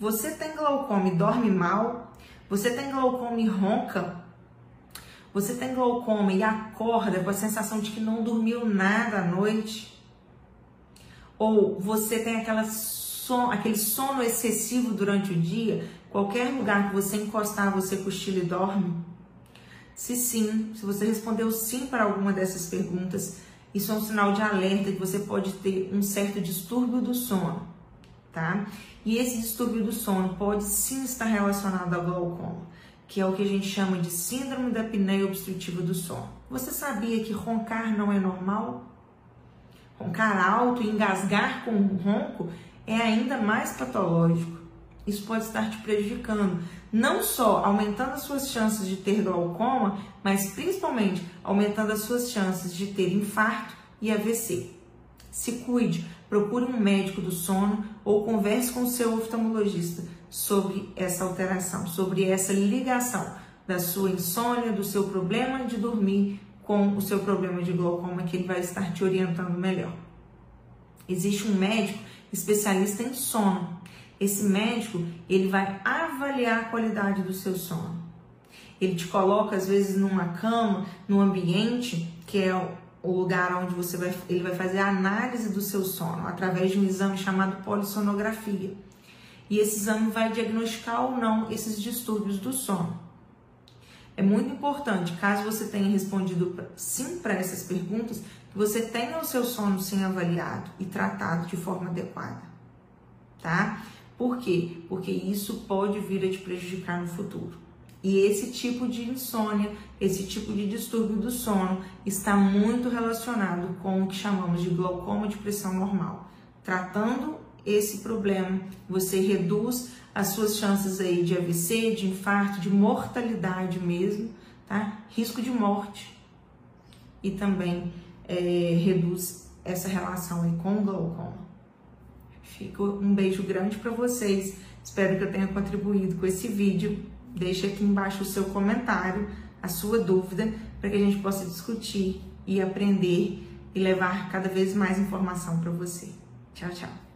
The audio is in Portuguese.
Você tem glaucoma e dorme mal? Você tem glaucoma e ronca? Você tem glaucoma e acorda com a sensação de que não dormiu nada à noite? Ou você tem aquela son, aquele sono excessivo durante o dia? Qualquer lugar que você encostar, você cochila e dorme? Se sim, se você respondeu sim para alguma dessas perguntas, isso é um sinal de alerta que você pode ter um certo distúrbio do sono, tá? E esse distúrbio do sono pode sim estar relacionado ao glaucoma, que é o que a gente chama de síndrome da apneia obstrutiva do sono. Você sabia que roncar não é normal? Roncar alto e engasgar com o ronco é ainda mais patológico. Isso pode estar te prejudicando, não só aumentando as suas chances de ter glaucoma, mas principalmente aumentando as suas chances de ter infarto e AVC. Se cuide, procure um médico do sono ou converse com o seu oftalmologista sobre essa alteração, sobre essa ligação da sua insônia, do seu problema de dormir com o seu problema de glaucoma, que ele vai estar te orientando melhor. Existe um médico especialista em sono. Esse médico, ele vai avaliar a qualidade do seu sono. Ele te coloca às vezes numa cama, num ambiente que é o lugar onde você vai, ele vai fazer a análise do seu sono através de um exame chamado polissonografia. E esse exame vai diagnosticar ou não esses distúrbios do sono. É muito importante, caso você tenha respondido sim para essas perguntas, que você tenha o seu sono sim avaliado e tratado de forma adequada, tá? Por quê? Porque isso pode vir a te prejudicar no futuro. E esse tipo de insônia, esse tipo de distúrbio do sono está muito relacionado com o que chamamos de glaucoma de pressão normal. Tratando esse problema, você reduz as suas chances aí de AVC, de infarto, de mortalidade mesmo, tá? Risco de morte. E também é, reduz essa relação aí com o glaucoma. Fico um beijo grande para vocês. Espero que eu tenha contribuído com esse vídeo. Deixe aqui embaixo o seu comentário, a sua dúvida, para que a gente possa discutir e aprender e levar cada vez mais informação para você. Tchau, tchau.